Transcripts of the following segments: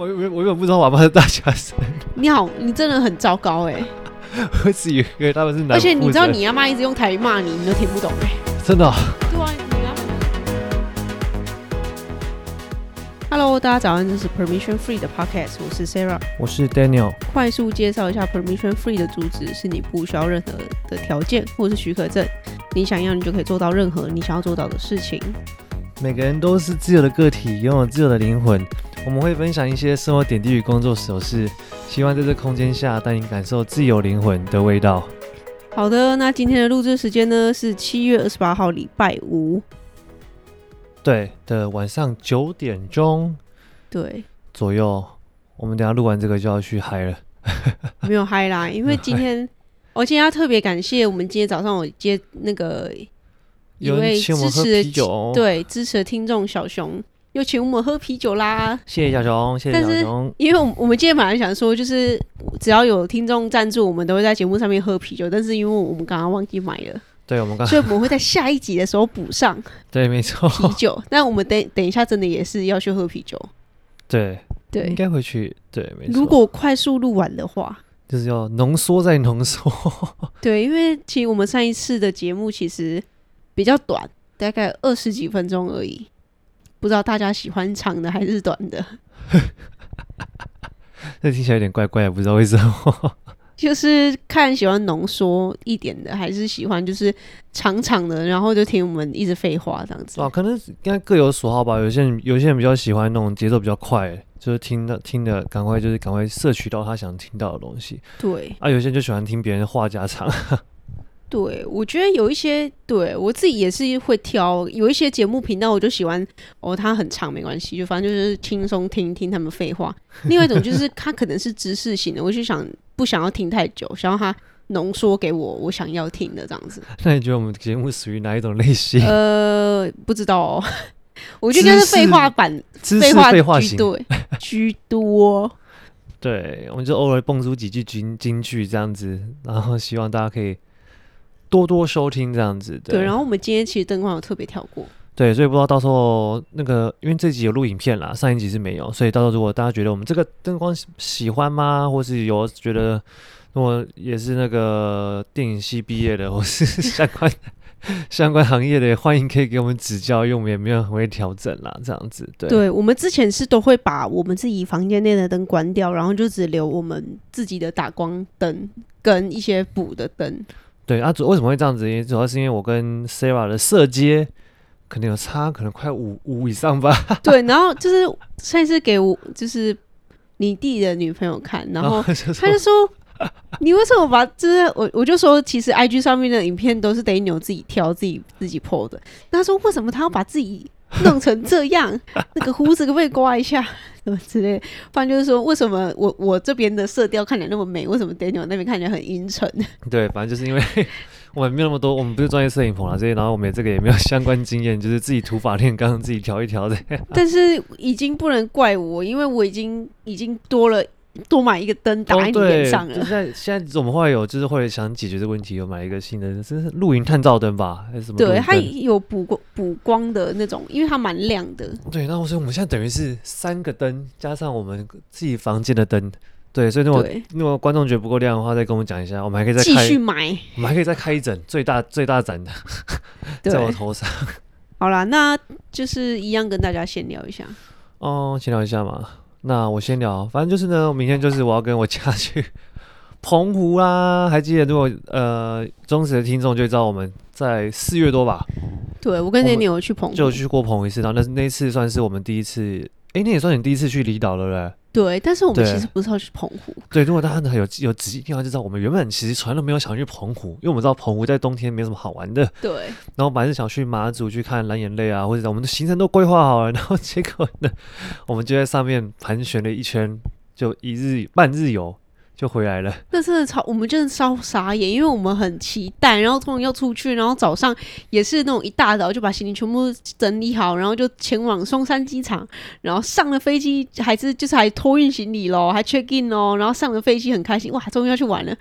我我我根本不知道我妈是大学生。你好，你真的很糟糕哎！我只以为他们是男，而且你知道你阿妈一直用台语骂你，你都听不懂哎。真的、哦？对啊，你啊。Hello，大家早安，这是 Permission Free 的 Podcast，我是 Sarah，我是 Daniel。快速介绍一下 Permission Free 的主旨：是你不需要任何的条件或是许可证，你想要你就可以做到任何你想要做到的事情。每个人都是自由的个体，拥有自由的灵魂。我们会分享一些生活点滴与工作琐事，希望在这空间下带你感受自由灵魂的味道。好的，那今天的录制时间呢是七月二十八号礼拜五，对的晚上九点钟，对左右。我们等下录完这个就要去嗨了，没有嗨啦，因为今天我 今天要特别感谢我们今天早上我接那个。一位支持的，对支持的听众小熊又请我们喝啤酒啦！谢谢小熊，谢谢小熊。但是因为我们我们今天本来想说，就是只要有听众赞助，我们都会在节目上面喝啤酒。但是因为我们刚刚忘记买了，对，我们刚，所以我们会在下一集的时候补上。对，没错，啤酒。那我们等等一下，真的也是要去喝啤酒。对对，应该回去。对，没错。如果快速录完的话，就是要浓缩再浓缩。对，因为其实我们上一次的节目其实。比较短，大概二十几分钟而已。不知道大家喜欢长的还是短的？这听起来有点怪怪的，不知道为什么。就是看喜欢浓缩一点的，还是喜欢就是长长的，然后就听我们一直废话这样子。啊，可能应该各有所好吧。有些人有些人比较喜欢那种节奏比较快，就是听的听的赶快就是赶快摄取到他想听到的东西。对啊，有些人就喜欢听别人的话家常。对，我觉得有一些，对我自己也是会挑，有一些节目频道我就喜欢哦，它很长没关系，就反正就是轻松听听他们废话。另外一种就是它可能是知识型的，我就想不想要听太久，想要它浓缩给我我想要听的这样子。那你觉得我们节目属于哪一种类型？呃，不知道哦，我觉得应该是废话版，废话废话型对 居多。对，我们就偶尔蹦出几句金金句这样子，然后希望大家可以。多多收听这样子的，对。然后我们今天其实灯光有特别跳过，对，所以不知道到时候那个，因为这集有录影片啦，上一集是没有，所以到时候如果大家觉得我们这个灯光喜欢吗，或是有觉得我也是那个电影系毕业的，或是相关 相关行业的，欢迎可以给我们指教，因为我们也没有很会调整啦，这样子。对，对我们之前是都会把我们自己房间内的灯关掉，然后就只留我们自己的打光灯跟一些补的灯。对啊，主为什么会这样子？主要是因为我跟 Sarah 的色阶可能有差，可能快五五以上吧。对，然后就是上次给我就是你弟的女朋友看，然后他就说：“你为什么把就是我我就说，其实 IG 上面的影片都是得你自己挑、自己自己 po 的。”他说：“为什么他要把自己？” 弄成这样，那个胡子可不可以刮一下，什么之类？反正就是说，为什么我我这边的色调看起来那么美，为什么 Daniel 那边看起来很阴沉？对，反正就是因为我们没有那么多，我们不是专业摄影棚啊，这些，然后我们这个也没有相关经验，就是自己涂发练钢，自己调一调的。但是已经不能怪我，因为我已经已经多了。多买一个灯打在你脸上了。现在现在我们会有，就是会想解决这个问题，有买一个新的，这是露营探照灯吧，还是什么？对，它有补光补光的那种，因为它蛮亮的。对，那我说我们现在等于是三个灯加上我们自己房间的灯。对，所以如果如果观众觉得不够亮的话，再跟我们讲一下，我们还可以再继续买，我们还可以再开一盏最大最大盏的，在我头上。好啦，那就是一样跟大家闲聊一下。哦，闲聊一下嘛。那我先聊，反正就是呢，我明天就是我要跟我家去 澎湖啦。还记得如果呃忠实的听众就知道我们在四月多吧？对，我跟 Daniel 有去澎湖，就去过澎湖一次，然后那那一次算是我们第一次，哎、欸，那也算你第一次去离岛了，对不对？但是我们其实不是要去澎湖。对，如果大家有有仔细听话就知道，我们原本其实从来都没有想去澎湖，因为我们知道澎湖在冬天没什么好玩的。对。然后本来是想去马祖去看蓝眼泪啊，或者我们的行程都规划好了，然后结果呢，我们就在上面盘旋了一圈，就一日半日游。就回来了，那真的超，我们真的超傻眼，因为我们很期待，然后突然要出去，然后早上也是那种一大早就把行李全部整理好，然后就前往松山机场，然后上了飞机还是就是还托运行李咯，还 check in 哦，然后上了飞机很开心，哇，终于要去玩了。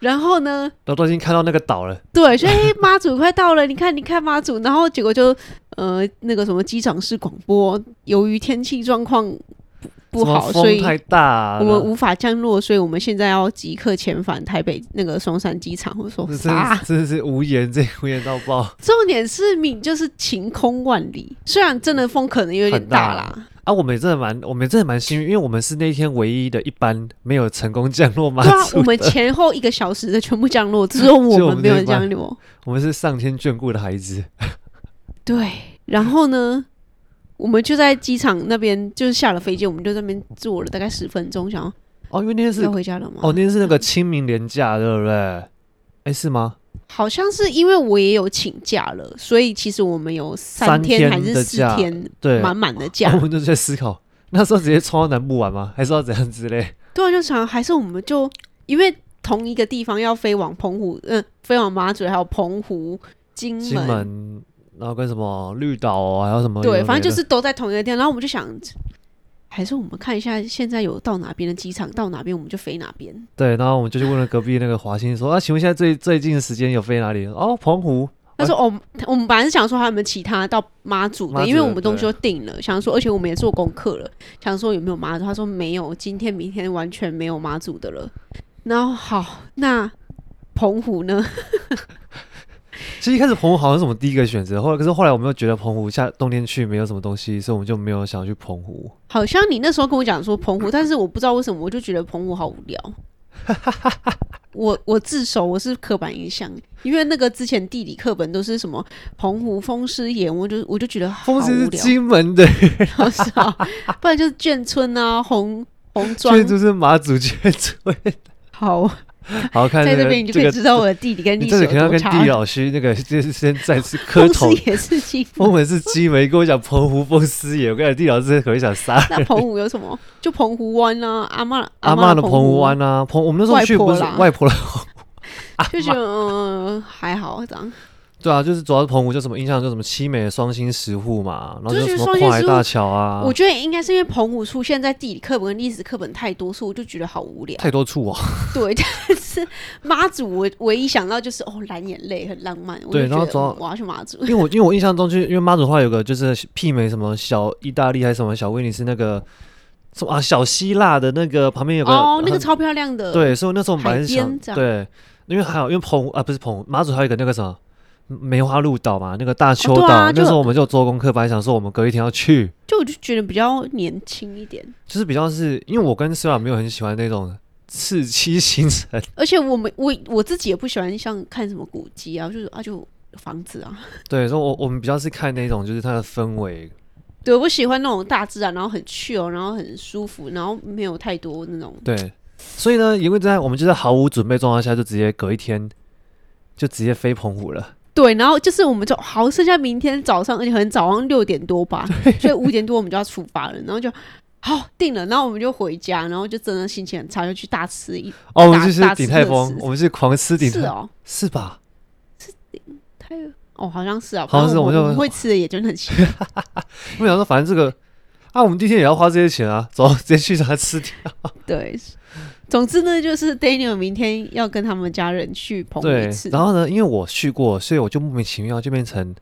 然后呢，都都已经看到那个岛了，对，所以妈祖快到了，你看你看妈祖，然后结果就呃那个什么机场式广播，由于天气状况。不好，所以太大，我们无法降落，所以我们现在要即刻遣返台北那个松山机场。我说啥？真的是无言，这无言到爆。重点是敏就是晴空万里，虽然真的风可能有点大啦。啊，我们也真的蛮，我们真的蛮幸运，因为我们是那天唯一的一班没有成功降落嘛。对啊，我们前后一个小时的全部降落，只有我们 没有降落。我们是上天眷顾的孩子。对，然后呢，我们就在机场那边，就是下了飞机，我们就在那边坐了大概十分钟，想要哦，因为那天是要回家了吗？哦，那天是那个清明连假，对不对？哎，是吗？好像是因为我也有请假了，所以其实我们有三天还是四天，对，满满的假。我们就在思考，那时候直接冲到南部玩吗？还是要怎样之类？对啊，就想还是我们就因为同一个地方要飞往澎湖，嗯，飞往马祖，还有澎湖、金门，金门，然后跟什么绿岛，还有什么？对，反正就是都在同一个地方。然后我们就想。还是我们看一下现在有到哪边的机场，到哪边我们就飞哪边。对，然后我们就去问了隔壁那个华兴，说啊，请问现在最最近的时间有飞哪里？哦，澎湖。他说哦，我们本来是想说还有没有其他到妈祖的，祖的因为我们东西都定了，想说而且我们也做功课了，想说有没有妈祖。他说没有，今天明天完全没有妈祖的了。然后好，那澎湖呢？其实一开始澎湖好像是我们第一个选择，后来可是后来我们又觉得澎湖夏冬天去没有什么东西，所以我们就没有想要去澎湖。好像你那时候跟我讲说澎湖，但是我不知道为什么我就觉得澎湖好无聊。我我自首，我是刻板印象，因为那个之前地理课本都是什么澎湖风狮岩，我就我就觉得。风狮是金门的，是啊，不然就是眷村啊，红红砖，就是马祖眷村。好。好看，在这边你就可以知道我的弟弟跟历史有多差。这个可能要跟地理老师那个 就是先再次磕头。也是金门，风门是鸡没跟我讲澎湖风师爷，我跟你讲地理老师可能想杀。那澎湖有什么？就澎湖湾啊，阿妈阿妈的澎湖湾啊，澎我们那时候去不是外婆的，就觉得嗯还好这样。对啊，就是主要是澎湖，就什么印象，就什么七美的双星石沪嘛，然后就什么跨海大桥啊。我觉得应该是因为澎湖出现在地理课本跟历史课本太多处，我就觉得好无聊。太多处啊。对，但是妈祖，我唯一想到就是哦，蓝眼泪很浪漫。对，然后主要我要去妈祖，因为我因为我印象中就因为妈祖的话有个就是媲美什么小意大利还是什么小威尼斯那个什么啊小希腊的那个旁边有个哦那个超漂亮的。对，所以那时候我们本来是想对，因为还有因为澎湖啊不是澎湖妈祖还有一个那个什么。梅花鹿岛嘛，那个大邱岛，哦啊、那时候我们就做功课，本来想说我们隔一天要去，就我就觉得比较年轻一点，就是比较是因为我跟思雅没有很喜欢那种刺激行程，而且我们我我自己也不喜欢像看什么古迹啊，就是啊就房子啊，对，所以我我们比较是看那种就是它的氛围，对我喜欢那种大自然，然后很 chill，然后很舒服，然后没有太多那种，对，所以呢，因为在我们就在毫无准备状况下，就直接隔一天就直接飞澎湖了。对，然后就是我们就好，剩下明天早上，而且很早上六点多吧，所以五点多我们就要出发了。然后就好定了，然后我们就回家，然后就真的心情很差，就去大吃一哦，我们就是鼎泰丰，我们是狂吃鼎泰，是哦，是吧？是鼎泰哦，好像是啊，好像是，我们就会吃的也真的很奇怪。我想说，反正这个啊，我们第一天也要花这些钱啊，走，直接去把它吃掉。对。总之呢，就是 Daniel 明天要跟他们家人去澎湖一次。然后呢，因为我去过，所以我就莫名其妙就变成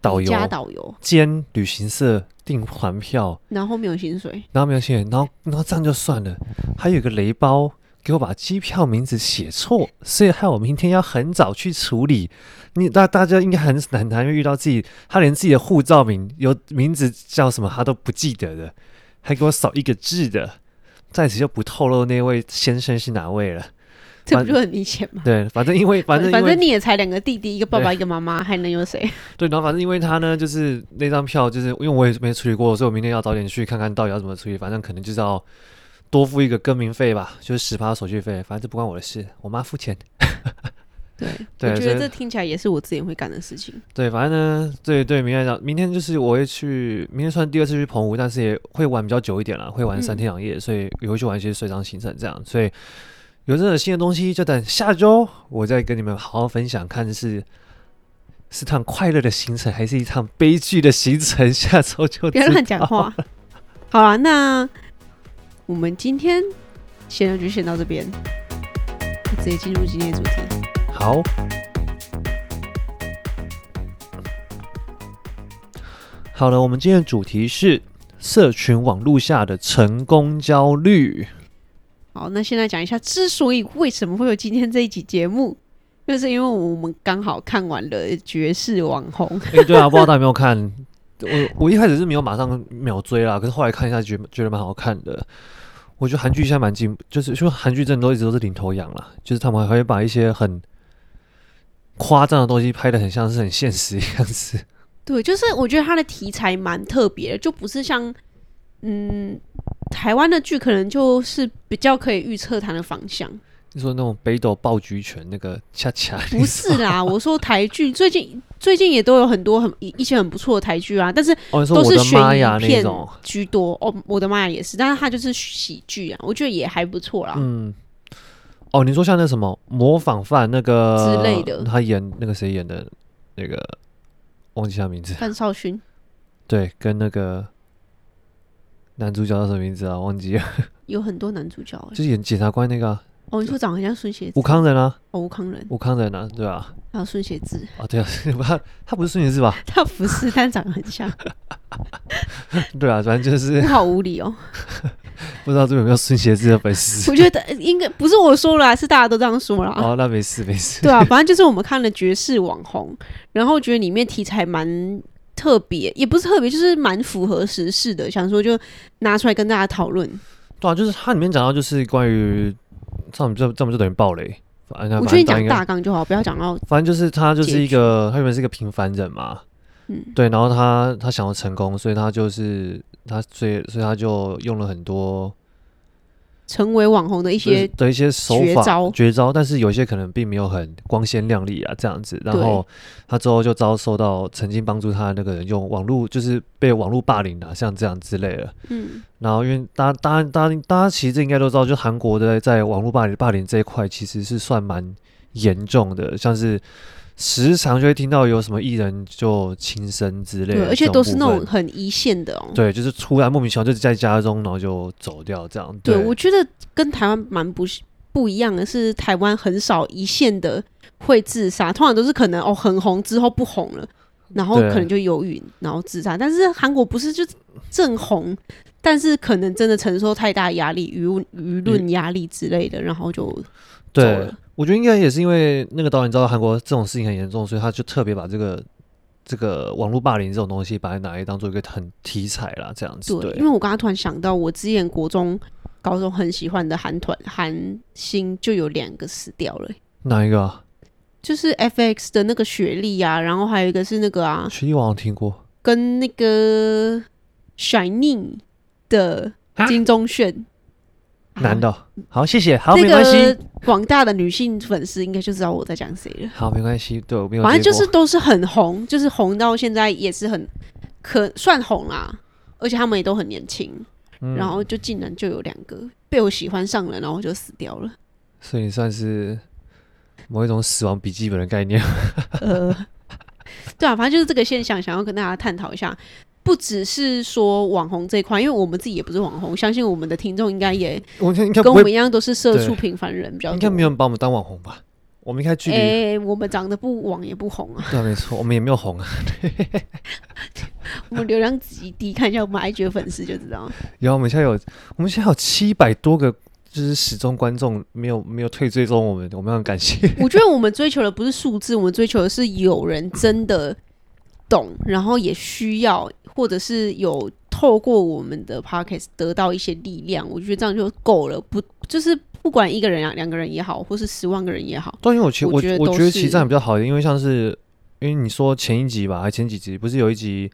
导游加导游兼旅行社订团票，然后没有薪水，然后没有薪水，然后然后这样就算了，还有一个雷包给我把机票名字写错，所以害我明天要很早去处理。你大大家应该很很难会遇到自己，他连自己的护照名有名字叫什么他都不记得的，还给我少一个字的。在此就不透露那位先生是哪位了，这不就很明显吗？对，反正因为反正反正你也才两个弟弟，一个爸爸一个妈妈，还能有谁？对，然后反正因为他呢，就是那张票，就是因为我也没处理过，所以我明天要早点去看看到底要怎么处理。反正可能就是要多付一个更名费吧，就是十趴手续费。反正这不关我的事，我妈付钱。对，对我觉得这听起来也是我自己会干的事情。对，反正呢，对对，明天讲，明天就是我会去，明天算第二次去澎湖，但是也会玩比较久一点了，会玩三天两夜，嗯、所以也会去玩一些水上行程这样。所以有这种新的东西，就等下周我再跟你们好好分享，看是是趟快乐的行程，还是一趟悲剧的行程。下周就不要乱讲话。好了，那我们今天闲聊就先到这边，直接进入今天的主题。好，好了，我们今天的主题是社群网络下的成功焦虑。好，那现在讲一下，之所以为什么会有今天这一集节目，就是因为我们刚好看完了《绝世网红》欸。对啊，不知道大家有没有看？我我一开始是没有马上秒追啦，可是后来看一下觉得觉得蛮好看的。我觉得韩剧现在蛮进，就是说韩剧真的都一直都是领头羊啦，就是他们还会把一些很夸张的东西拍的很像是很现实的样子。对，就是我觉得它的题材蛮特别的，就不是像嗯。台湾的剧可能就是比较可以预测它的方向。你说那种北斗爆菊拳那个恰恰？不是啦，我说台剧最近最近也都有很多很一一些很不错的台剧啊，但是都是悬疑片居多。哦，我的妈呀，也是，但是它就是喜剧啊，我觉得也还不错啦。嗯，哦，你说像那什么模仿犯那个之类的，他演那个谁演的那个忘记他名字，范少勋。对，跟那个。男主角叫什么名字啊？忘记了。有很多男主角，就是演检察官那个、啊。哦，你说长得很像孙协志。吴慷仁啊。哦，吴康人。吴慷仁啊，对啊。还有孙协志。啊，对啊，他他不是孙协志吧？他不是，但长得很像。对啊，反正就是。好无理哦。不知道这有没有孙协志的粉丝？我觉得应该不是我说了，是大家都这样说了。哦，那没事没事。对啊，反正就是我们看了《绝世网红》，然后觉得里面题材蛮。特别也不是特别，就是蛮符合时事的，想说就拿出来跟大家讨论。对啊，就是它里面讲到就是关于，这样这这么就等于暴雷。反正我觉得你讲大纲就好，不要讲到。反正就是他就是一个，他原本是一个平凡人嘛，嗯，对，然后他他想要成功，所以他就是他所以所以他就用了很多。成为网红的一些的一些手法绝招，绝招，但是有些可能并没有很光鲜亮丽啊，这样子。然后他之后就遭受到曾经帮助他的那个人用网络，就是被网络霸凌啊，像这样之类的。嗯。然后因为大家、大家、大家、大家其实应该都知道，就韩国的在网络霸凌、霸凌这一块，其实是算蛮严重的，像是。时常就会听到有什么艺人就轻生之类的，而且都是那种很一线的哦。对，就是突然莫名其妙就在家中，然后就走掉这样。对，我觉得跟台湾蛮不不一样的是，台湾很少一线的会自杀，通常都是可能哦很红之后不红了，然后可能就忧郁，然后自杀。但是韩国不是就正红，但是可能真的承受太大压力，舆舆论压力之类的，然后就。对。我觉得应该也是因为那个导演知道韩国这种事情很严重，所以他就特别把这个这个网络霸凌这种东西，把它拿来当做一个很题材啦，这样子。对，对因为我刚刚突然想到，我之前国中、高中很喜欢的韩团韩星就有两个死掉了。哪一个啊？就是 FX 的那个雪莉啊，然后还有一个是那个啊，雪莉我好像听过，跟那个 Shining 的金钟鉉。男的，好，谢谢，好，没关系。广大的女性粉丝应该就知道我在讲谁了。好，没关系，对，我没有。反正就是都是很红，就是红到现在也是很可算红啦，而且他们也都很年轻，嗯、然后就竟然就有两个被我喜欢上了，然后就死掉了。所以算是某一种死亡笔记本的概念。呃，对啊，反正就是这个现象，想要跟大家探讨一下。不只是说网红这一块，因为我们自己也不是网红，相信我们的听众应该也，我应该跟我们一样都是社畜平凡人比较多，应该没有人把我们当网红吧？我们应该距离，哎，我们长得不网也不红啊。对，没错，我们也没有红啊。我们流量极低，看一下我们 IG 粉丝就知道。有，我们现在有，我们现在有七百多个，就是始终观众，没有没有退追踪我们，我们很感谢。我觉得我们追求的不是数字，我们追求的是有人真的懂，然后也需要。或者是有透过我们的 podcast 得到一些力量，我觉得这样就够了。不，就是不管一个人啊、两个人也好，或是十万个人也好。对因为我其实我觉得我觉得其实这样比较好一点，因为像是因为你说前一集吧，还前几集不是有一集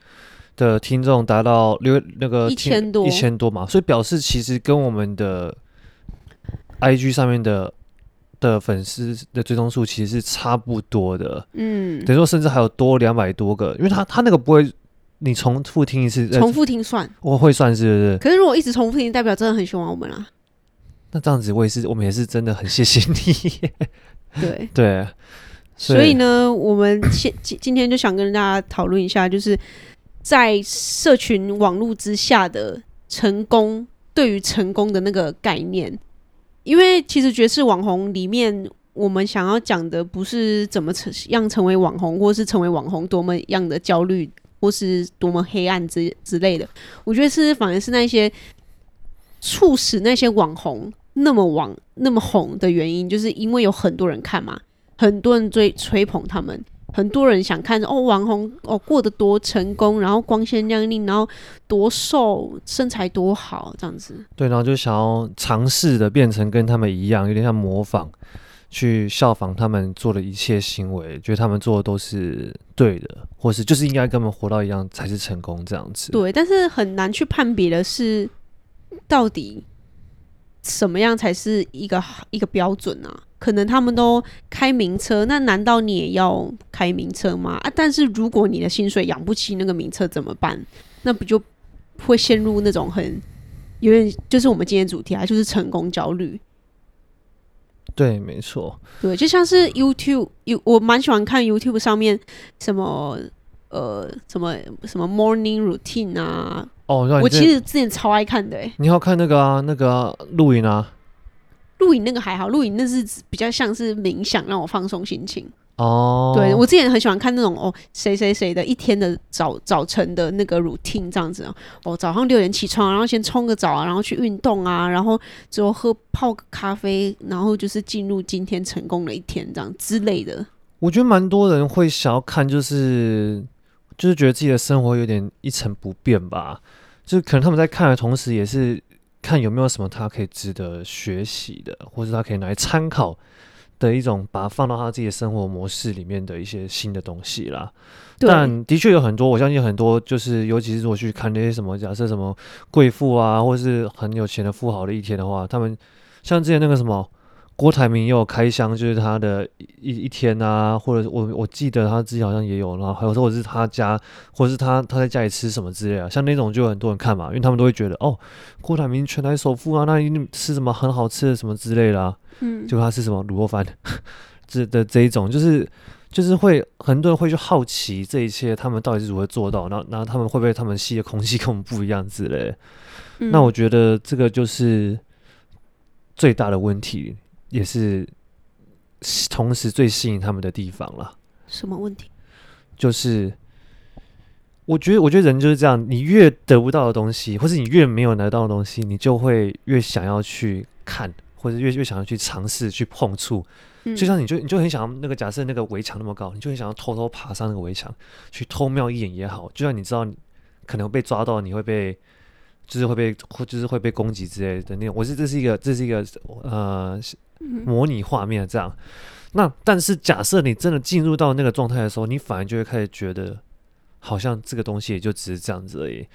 的听众达到六那个一千多一千多嘛，所以表示其实跟我们的 IG 上面的的粉丝的追踪数其实是差不多的。嗯，等于说甚至还有多两百多个，因为他他那个不会。你重复听一次，重复听算，我会算是不是？可是如果一直重复听，代表真的很喜欢我们啦。那这样子，我也是，我们也是真的很谢谢你。对对，所以呢，我们现今今天就想跟大家讨论一下，就是在社群网络之下的成功，对于成功的那个概念。因为其实绝世网红里面，我们想要讲的不是怎么成样成为网红，或是成为网红多么样的焦虑。或是多么黑暗之之类的。我觉得是反而是那些促使那些网红那么网那么红的原因，就是因为有很多人看嘛，很多人追吹捧他们。很多人想看哦，网红哦过得多成功，然后光鲜亮丽，然后多瘦，身材多好，这样子。对，然后就想要尝试的变成跟他们一样，有点像模仿，去效仿他们做的一切行为，觉得他们做的都是对的，或是就是应该跟他们活到一样才是成功这样子。对，但是很难去判别的是，到底什么样才是一个一个标准啊？可能他们都开名车，那难道你也要开名车吗？啊！但是如果你的薪水养不起那个名车怎么办？那不就会陷入那种很有点，就是我们今天主题啊，就是成功焦虑。对，没错。对，就像是 YouTube，有我蛮喜欢看 YouTube 上面什么呃什么什么 Morning Routine 啊。哦，我其实之前超爱看的，欸。你要看那个啊，那个录影啊。录影那个还好，录影那是比较像是冥想，让我放松心情。哦，对，我之前很喜欢看那种哦，谁谁谁的一天的早早晨的那个 routine 这样子哦，早上六点起床，然后先冲个澡啊，然后去运动啊，然后之后喝泡个咖啡，然后就是进入今天成功的一天这样之类的。我觉得蛮多人会想要看，就是就是觉得自己的生活有点一成不变吧，就可能他们在看的同时，也是。看有没有什么他可以值得学习的，或者他可以拿来参考的一种，把它放到他自己的生活模式里面的一些新的东西啦。但的确有很多，我相信很多，就是尤其是我去看那些什么，假设什么贵妇啊，或是很有钱的富豪的一天的话，他们像之前那个什么。郭台铭也有开箱，就是他的一一天啊，或者我我记得他自己好像也有，然后还有时候是他家，或者是他他在家里吃什么之类啊，像那种就有很多人看嘛，因为他们都会觉得哦，郭台铭全台首富啊，那一定吃什么很好吃的什么之类的啊，嗯，就他吃什么卤肉饭，这的这一种，就是就是会很多人会去好奇这一切，他们到底是如何做到，然后然后他们会不会他们吸的空气跟我们不一样之类的，嗯，那我觉得这个就是最大的问题。也是同时最吸引他们的地方了。什么问题？就是我觉得，我觉得人就是这样，你越得不到的东西，或是你越没有拿到的东西，你就会越想要去看，或者越越想要去尝试去碰触。嗯。就像你就你就很想要那个假设那个围墙那么高，你就很想要偷偷爬上那个围墙去偷瞄一眼也好。就像你知道你可能被抓到，你会被。就是会被，就是会被攻击之类的那种。我是这是一个，这是一个呃模拟画面这样。那但是假设你真的进入到那个状态的时候，你反而就会开始觉得，好像这个东西也就只是这样子而已。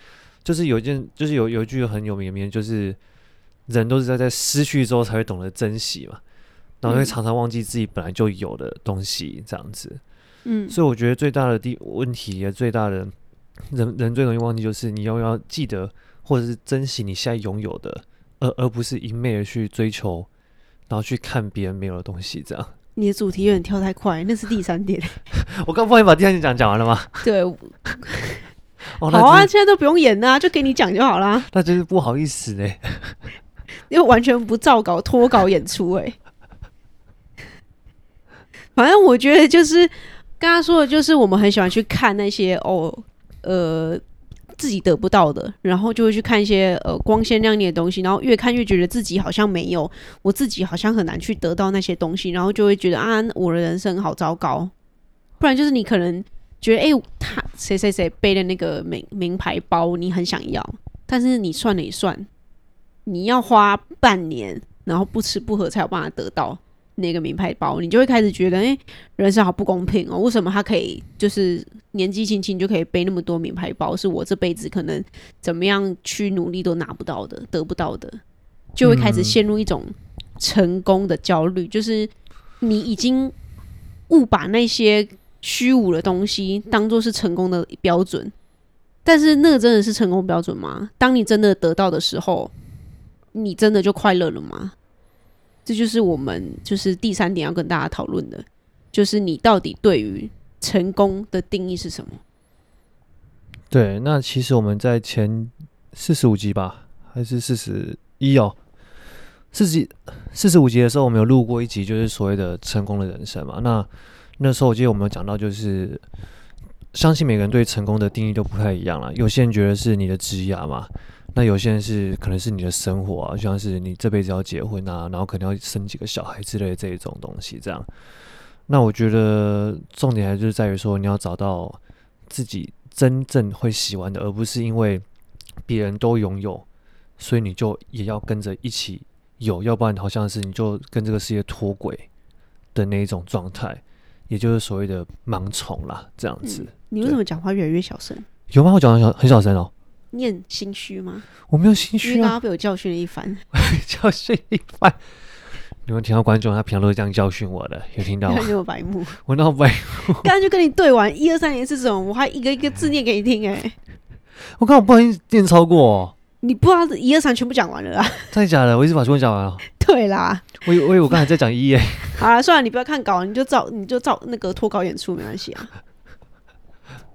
就是有一件，就是有有一句很有名的名言，就是人都是在在失去之后才会懂得珍惜嘛，然后会常常忘记自己本来就有的东西这样子。嗯，所以我觉得最大的第问题也最大的人人最容易忘记，就是你要要记得。或者是珍惜你现在拥有的，而而不是一昧的去追求，然后去看别人没有的东西。这样，你的主题有点跳太快，那是第三点。我刚帮你把第三点讲讲完了吗？对，哦、好啊，现在都不用演啊，就给你讲就好啦。那真是不好意思呢，因为完全不照稿脱稿演出哎。反正我觉得就是刚刚说的，就是我们很喜欢去看那些哦，呃。自己得不到的，然后就会去看一些呃光鲜亮丽的东西，然后越看越觉得自己好像没有，我自己好像很难去得到那些东西，然后就会觉得啊，我的人生好糟糕。不然就是你可能觉得，哎、他谁谁谁背的那个名名牌包，你很想要，但是你算了一算，你要花半年，然后不吃不喝才有办法得到。那个名牌包，你就会开始觉得，哎、欸，人生好不公平哦！为什么他可以就是年纪轻轻就可以背那么多名牌包，是我这辈子可能怎么样去努力都拿不到的、得不到的，就会开始陷入一种成功的焦虑，嗯、就是你已经误把那些虚无的东西当做是成功的标准，但是那个真的是成功标准吗？当你真的得到的时候，你真的就快乐了吗？这就是我们就是第三点要跟大家讨论的，就是你到底对于成功的定义是什么？对，那其实我们在前四十五集吧，还是四十一哦，四十四十五集的时候，我们有录过一集，就是所谓的成功的人生嘛。那那时候我记得我们有讲到，就是相信每个人对成功的定义都不太一样了。有些人觉得是你的职业嘛，那有些人是可能是你的生活啊，像是你这辈子要结婚啊，然后可能要生几个小孩之类的这一种东西。这样，那我觉得重点还是在于说，你要找到自己真正会喜欢的，而不是因为别人都拥有，所以你就也要跟着一起有，要不然好像是你就跟这个世界脱轨的那一种状态。也就是所谓的盲从啦，这样子。嗯、你为什么讲话越来越小声？有吗？我讲的小很小声哦。你很心虚吗？我没有心虚啊。刚刚被我教训了一番。教训一番。你们听到观众，他平常都是这样教训我的，有听到吗？那么白目。我那么白目。刚刚就跟你对完一二三年是什么，我还一个一个字念给你听哎、欸。我刚好不小心念超过、哦。你不知道一二三全部讲完了啊？真的假的？我一直把全部讲完了。对啦。我以我以为我刚才在讲一耶。好了，算了，你不要看稿，你就照你就照那个脱稿演出，没关系啊。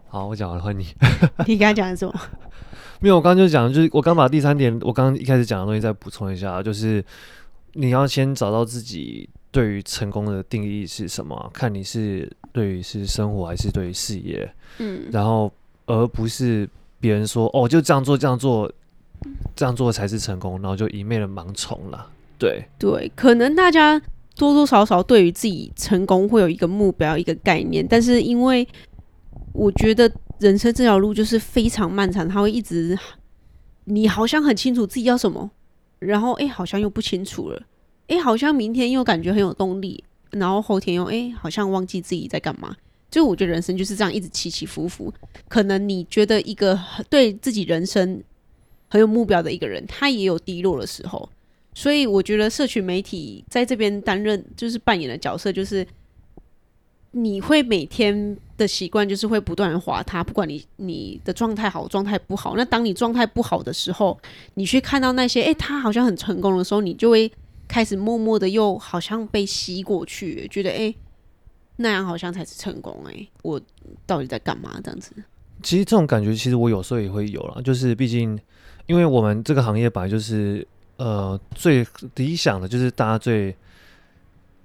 好，我讲完了，换你。你刚才讲的是什么？没有，我刚刚就讲，就是我刚把第三点，我刚刚一开始讲的东西再补充一下，就是你要先找到自己对于成功的定义是什么，看你是对于是生活还是对于事业，嗯，然后而不是别人说哦，就这样做，这样做，这样做才是成功，然后就一昧的盲从了。对。对，可能大家多多少少对于自己成功会有一个目标、一个概念，但是因为我觉得人生这条路就是非常漫长，它会一直，你好像很清楚自己要什么，然后哎，好像又不清楚了，哎，好像明天又感觉很有动力，然后后天又哎，好像忘记自己在干嘛。就我觉得人生就是这样一直起起伏伏。可能你觉得一个对自己人生很有目标的一个人，他也有低落的时候。所以我觉得社群媒体在这边担任就是扮演的角色，就是你会每天的习惯就是会不断的滑它，不管你你的状态好状态不好。那当你状态不好的时候，你去看到那些诶，他好像很成功的时候，你就会开始默默的又好像被吸过去，觉得诶，那样好像才是成功诶，我到底在干嘛这样子？其实这种感觉其实我有时候也会有啦，就是毕竟因为我们这个行业本来就是。呃，最理想的就是大家最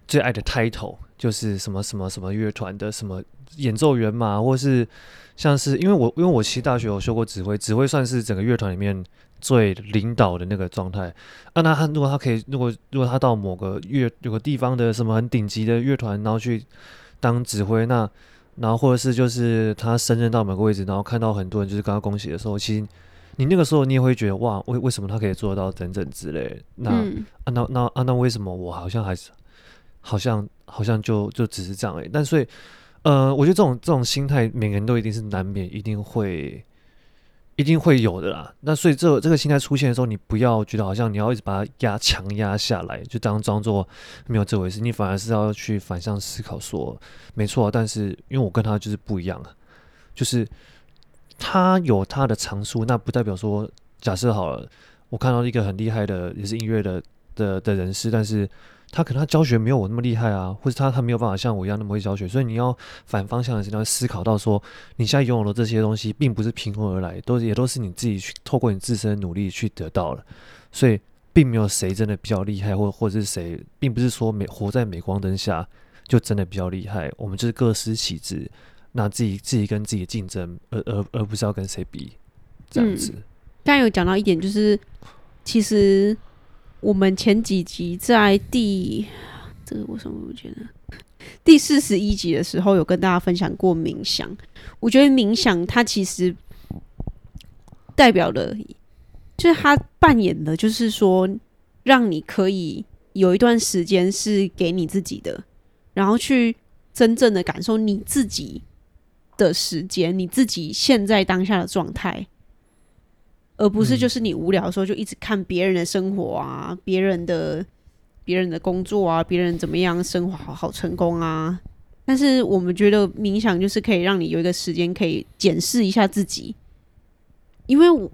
最爱的 title，就是什么什么什么乐团的什么演奏员嘛，或是像是因为我因为我其实大学有修过指挥，指挥算是整个乐团里面最领导的那个状态。啊，那他如果他可以，如果如果他到某个乐有个地方的什么很顶级的乐团，然后去当指挥，那然后或者是就是他升任到某个位置，然后看到很多人就是跟他恭喜的时候，其实。你那个时候，你也会觉得哇，为为什么他可以做到等等之类？那、嗯、啊，那那啊，那为什么我好像还是好像好像就就只是这样而已？但所以，呃，我觉得这种这种心态，每个人都一定是难免，一定会一定会有的啦。那所以这这个心态出现的时候，你不要觉得好像你要一直把它压强压下来，就当装作没有这回事。你反而是要去反向思考，说没错，但是因为我跟他就是不一样啊，就是。他有他的长处，那不代表说，假设好了，我看到一个很厉害的，也是音乐的的的人士，但是他可能他教学没有我那么厉害啊，或者他他没有办法像我一样那么会教学，所以你要反方向的是要思考到说，你现在拥有的这些东西，并不是凭空而来，都也都是你自己去透过你自身的努力去得到了，所以并没有谁真的比较厉害，或或者是谁，并不是说美活在镁光灯下就真的比较厉害，我们就是各司其职。那自己自己跟自己竞争，而而而不是要跟谁比，这样子。刚、嗯、有讲到一点，就是其实我们前几集在第这个为什么不觉得第四十一集的时候，有跟大家分享过冥想。我觉得冥想它其实代表的，就是它扮演的，就是说让你可以有一段时间是给你自己的，然后去真正的感受你自己。的时间，你自己现在当下的状态，而不是就是你无聊的时候就一直看别人的生活啊，别人的别人的工作啊，别人怎么样生活好好成功啊。但是我们觉得冥想就是可以让你有一个时间可以检视一下自己，因为我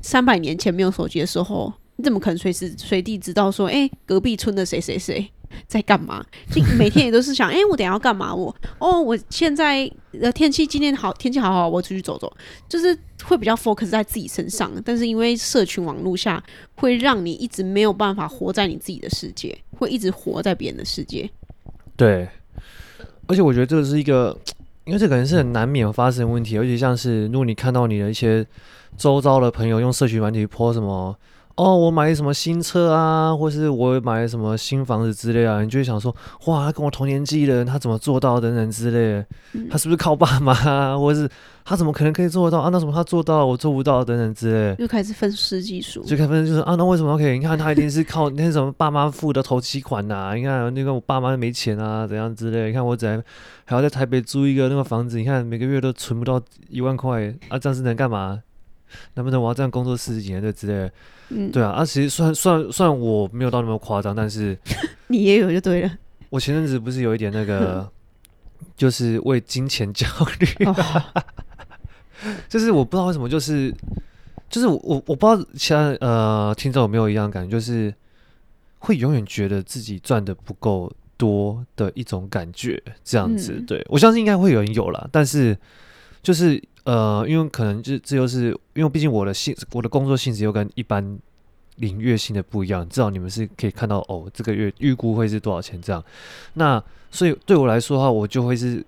三百年前没有手机的时候，你怎么可能随时随地知道说，哎，隔壁村的谁谁谁？在干嘛？就每天也都是想，哎、欸，我等下要干嘛？我哦，我现在呃天气今天好，天气好好，我出去走走，就是会比较 focus 在自己身上。但是因为社群网络下，会让你一直没有办法活在你自己的世界，会一直活在别人的世界。对，而且我觉得这是一个因为这可能是很难免发生问题，而且像是如果你看到你的一些周遭的朋友用社群软体 po 什么。哦，我买什么新车啊，或是我买什么新房子之类啊，你就会想说，哇，他跟我同年纪的人，他怎么做到等等之类，嗯、他是不是靠爸妈啊，或者是他怎么可能可以做得到啊？那什么他做到我做不到等等之类，就开始分析技术，就开始分析就是啊，那为什么可以？你看他一定是靠那什么爸妈付的头期款呐、啊？你看那个我爸妈没钱啊，怎样之类？你看我在还要在台北租一个那个房子，你看每个月都存不到一万块啊，这样是能干嘛？能不能我要这样工作四十几年的之类？嗯，对啊，啊，其实算算算我没有到那么夸张，但是 你也有就对了。我前阵子不是有一点那个，就是为金钱焦虑，哦、就是我不知道为什么，就是就是我我我不知道其他呃听众有没有一样感觉，就是会永远觉得自己赚的不够多的一种感觉，这样子。嗯、对我相信应该会有人有啦，但是就是。呃，因为可能就这又是因为毕竟我的性我的工作性质又跟一般领月薪的不一样，至少你们是可以看到哦，这个月预估会是多少钱这样。那所以对我来说的话，我就会是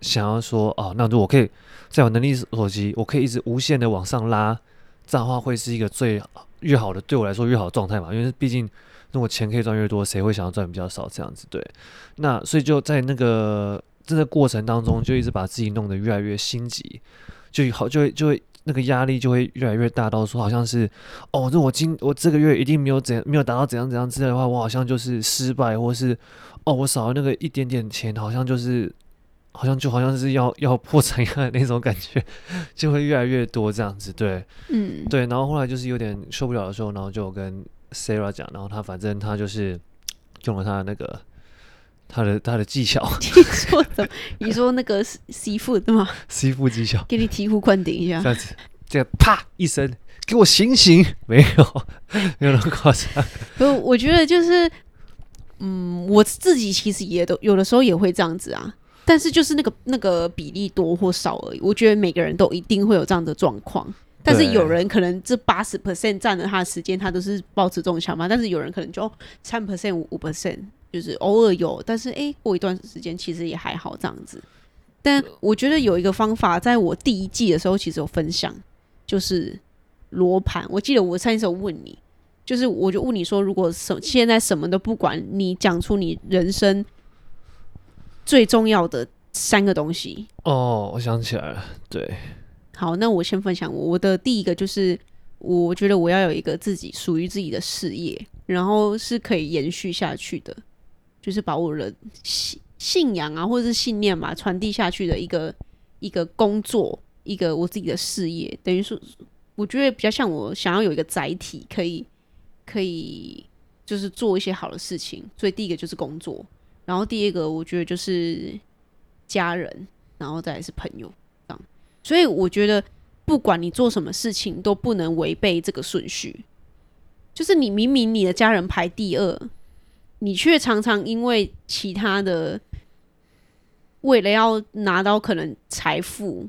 想要说啊，那如果可以在我能力所及，我可以一直无限的往上拉，这样的话会是一个最越好的对我来说越好的状态嘛。因为毕竟如果钱可以赚越多，谁会想要赚比较少这样子？对。那所以就在那个这个过程当中，就一直把自己弄得越来越心急。就好，就会就会那个压力就会越来越大，到说好像是哦，这我今我这个月一定没有怎样没有达到怎样怎样之类的话，我好像就是失败，或是哦，我少了那个一点点钱，好像就是好像就好像是要要破产一样的那种感觉，就会越来越多这样子，对，嗯，对，然后后来就是有点受不了的时候，然后就跟 Sarah 讲，然后他反正他就是用了他的那个。他的他的技巧，你说的，你说那个吸附对吗？吸附技巧，给你醍醐灌顶一下，这样子，这样啪一声，给我醒醒，没有，没有那么夸张。不，我觉得就是，嗯，我自己其实也都有的时候也会这样子啊，但是就是那个那个比例多或少而已。我觉得每个人都一定会有这样的状况，但是有人可能这八十 percent 占了他的时间，他都是保持这种想法，但是有人可能就三 percent 五 percent。就是偶尔有，但是哎、欸，过一段时间其实也还好这样子。但我觉得有一个方法，在我第一季的时候其实有分享，就是罗盘。我记得我上一次有问你，就是我就问你说，如果什现在什么都不管，你讲出你人生最重要的三个东西。哦，我想起来了，对。好，那我先分享我，我的第一个就是，我觉得我要有一个自己属于自己的事业，然后是可以延续下去的。就是把我的信信仰啊，或者是信念嘛，传递下去的一个一个工作，一个我自己的事业，等于说，我觉得比较像我想要有一个载体，可以可以就是做一些好的事情。所以第一个就是工作，然后第二个我觉得就是家人，然后再是朋友这样。所以我觉得不管你做什么事情，都不能违背这个顺序。就是你明明你的家人排第二。你却常常因为其他的，为了要拿到可能财富，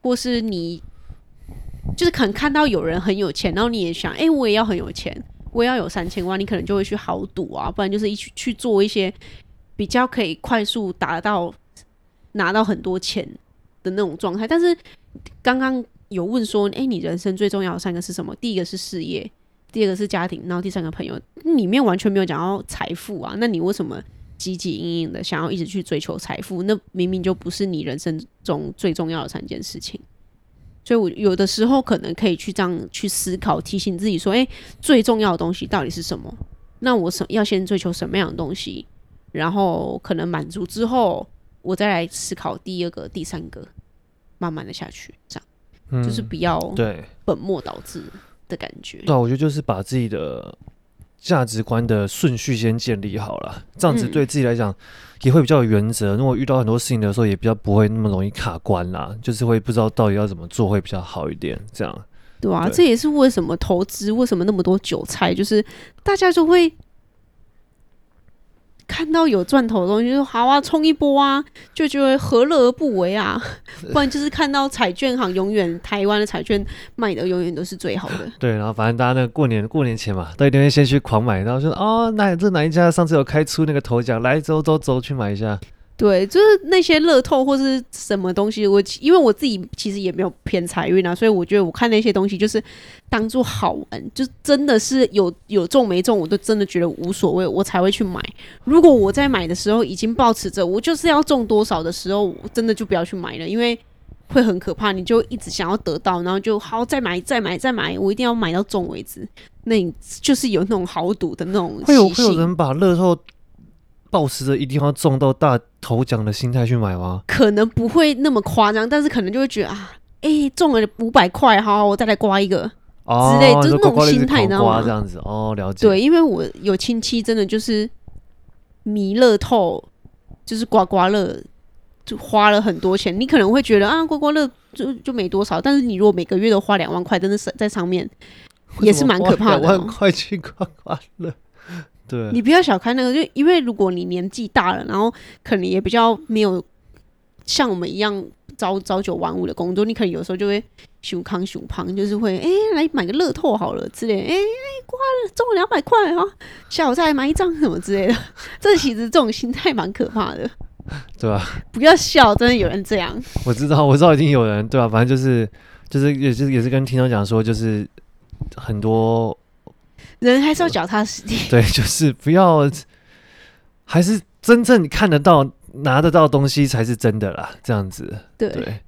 或是你就是可能看到有人很有钱，然后你也想，哎、我也要很有钱，我也要有三千万，你可能就会去豪赌啊，不然就是一去去做一些比较可以快速达到拿到很多钱的那种状态。但是刚刚有问说，哎、你人生最重要的三个是什么？第一个是事业。第二个是家庭，然后第三个朋友，里面完全没有讲到财富啊。那你为什么汲汲营营的想要一直去追求财富？那明明就不是你人生中最重要的三件事情。所以，我有的时候可能可以去这样去思考，提醒自己说：“诶，最重要的东西到底是什么？那我什要先追求什么样的东西？然后可能满足之后，我再来思考第二个、第三个，慢慢的下去，这样、嗯、就是比较对本末倒置。”的感觉，对，我觉得就是把自己的价值观的顺序先建立好了，这样子对自己来讲也会比较有原则。如果遇到很多事情的时候，也比较不会那么容易卡关啦，就是会不知道到底要怎么做会比较好一点。这样，对啊，这也是为什么投资为什么那么多韭菜，就是大家就会。看到有赚头的东西，就说好啊，冲一波啊，就觉得何乐而不为啊？不然就是看到彩券行永远台湾的彩券卖的永远都是最好的。对，然后反正大家那个过年过年前嘛，都一定会先去狂买，然后说哦，那这哪一家上次有开出那个头奖，来走走走去买一下。对，就是那些乐透或是什么东西，我因为我自己其实也没有偏财运啊，所以我觉得我看那些东西就是当做好玩，就真的是有有中没中，我都真的觉得无所谓，我才会去买。如果我在买的时候已经抱持着我就是要中多少的时候，我真的就不要去买了，因为。会很可怕，你就一直想要得到，然后就好再买再买再买，我一定要买到中为止。那你就是有那种豪赌的那种。会有会有人把乐透抱持着一定要中到大头奖的心态去买吗？可能不会那么夸张，但是可能就会觉得啊，哎、欸，中了五百块，好，好，我再来刮一个、哦、之类，就是那种心态，你知道吗？这样子哦，了解。对，因为我有亲戚真的就是迷乐透，就是刮刮乐。就花了很多钱，你可能会觉得啊，刮刮乐就就没多少，但是你如果每个月都花两万块，真的是在上面也是蛮可怕的。两万块去刮刮乐，对，你不要小看那个，就因为如果你年纪大了，然后可能也比较没有像我们一样朝朝九晚五的工作，你可能有时候就会熊康熊胖，就是会哎、欸、来买个乐透好了之类，哎、欸、哎刮了中了两百块啊，下午再来买一张什么之类的，这其实这种心态蛮可怕的。对吧？不要笑，真的有人这样。我知道，我知道，已经有人对吧？反正就是，就是，也是，也是跟听众讲说，就是很多人还是要脚踏实地。对，就是不要，还是真正看得到、拿得到东西才是真的啦。这样子，对，对，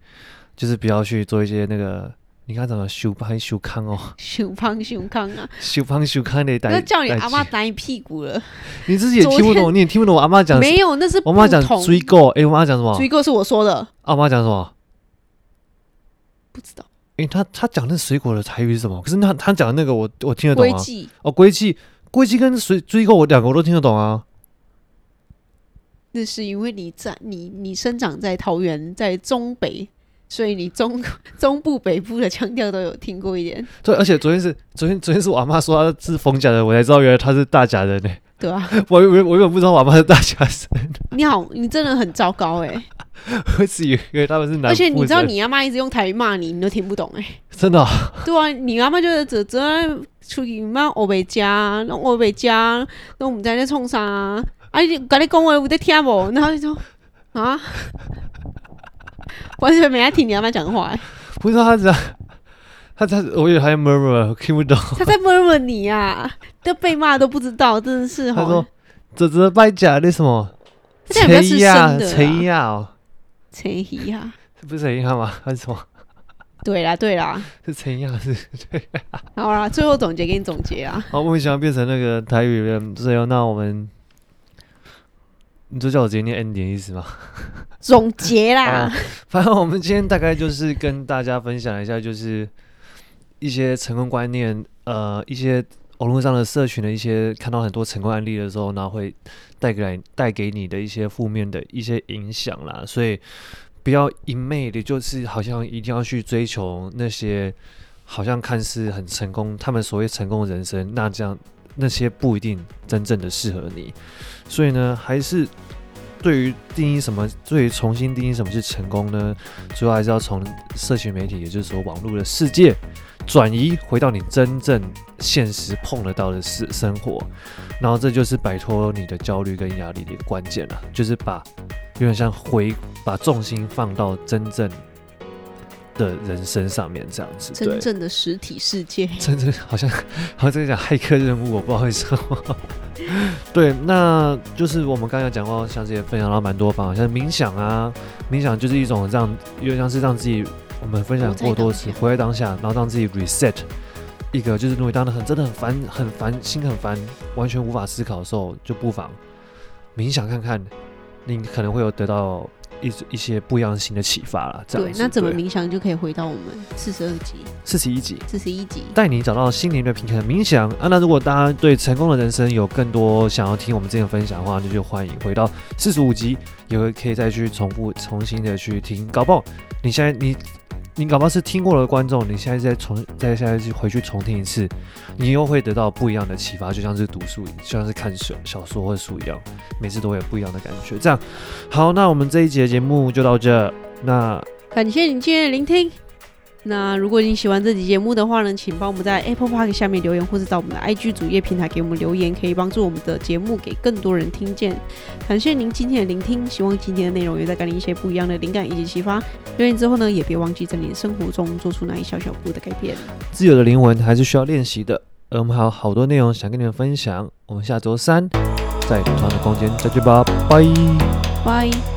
就是不要去做一些那个。你看怎么修胖修康哦？修胖修康啊！修胖修康的，那叫你阿妈打你屁股了。你自己也听不懂，你也听不懂我阿妈讲。没有，那是我妈讲水果。哎，我妈讲什么？水果是我说的。阿妈讲什么？不知道。哎，他他讲那水果的台语是什么？可是他他讲的那个我我听得懂啊。龟哦，龟记龟记跟水水果我两个我都听得懂啊。那是因为你在你你生长在桃园，在中北。所以你中 中部北部的腔调都有听过一点。对，而且昨天是昨天昨天是我阿妈说她是逢甲人，我才知道原来她是大甲人呢。对啊，我我我根本不知道我阿妈是大学生。你好，你真的很糟糕哎！我以为他们是南。而且你知道你阿妈一直用台语骂你，你都听不懂哎。真的、哦？对啊，你阿妈就是只只出去骂我北家，那欧北家，那我们在那冲啥？啊，你跟你讲话有在听不？然后你说啊。完全没在听你阿妈讲话，不知道他在，他他，我以为他在 murmur，听不懂。他在 murmur 你呀，都被骂都不知道，真的是。他说：“这这败家那什么？”陈亚，陈亚哦，陈亚，这不是陈亚吗？还是什么？对啦，对啦，是陈亚，是对。好啦，最后总结给你总结啊。好，我们想要变成那个台语人，最后那我们。你就叫我直接念 N 点意思吗？总结啦、啊，反正我们今天大概就是跟大家分享一下，就是一些成功观念，呃，一些网络上的社群的一些看到很多成功案例的时候，然后会带给来带给你的一些负面的一些影响啦。所以不要一昧的，就是好像一定要去追求那些好像看似很成功，他们所谓成功的人生，那这样那些不一定真正的适合你。所以呢，还是对于定义什么，对于重新定义什么是成功呢？主要还是要从社群媒体，也就是说网络的世界转移回到你真正现实碰得到的生生活，然后这就是摆脱你的焦虑跟压力的一个关键了，就是把有点像回把重心放到真正。的人生上面这样子，真正的实体世界，真正好像好像在讲骇客任务，我不知道为什么。对，那就是我们刚才讲过，像这也分享到蛮多方法，像冥想啊，冥想就是一种让，有点像是让自己，我们分享过多次，活在当下，然后让自己 reset 一个，就是如果当得很真的很烦，很烦，心很烦，完全无法思考的时候，就不妨冥想看看，你可能会有得到。一一些不一样新的启发了，这样。对，那怎么冥想就可以回到我们四十二集、四十一集、四十一集，带你找到心灵的平衡。冥想啊，那如果大家对成功的人生有更多想要听我们之前分享的话，那就欢迎回到四十五集，也会可以再去重复、重新的去听。搞不好你现在你。你搞不好是听过了的观众，你现在再重再现在去回去重听一次，你又会得到不一样的启发，就像是读书，就像是看小小说或书一样，每次都会有不一样的感觉。这样，好，那我们这一集的节目就到这，那感谢你今天的聆听，那如果你喜欢这期节目的话呢，请帮我们在 Apple Park 下面留言，或是到我们的 IG 主页平台给我们留言，可以帮助我们的节目给更多人听见。感谢您今天的聆听，希望今天的内容也带给你一些不一样的灵感以及启发。留言之后呢，也别忘记在你的生活中做出那一小小步的改变。自由的灵魂还是需要练习的，而我们还有好多内容想跟你们分享。我们下周三在同样的空间再见吧，拜拜。